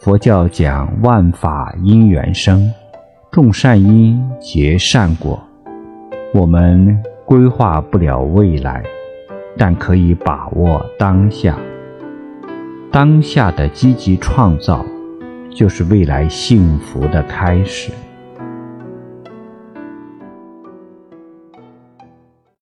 佛教讲万法因缘生种善因结善果。我们规划不了未来但可以把握当下。当下的积极创造就是未来幸福的开始。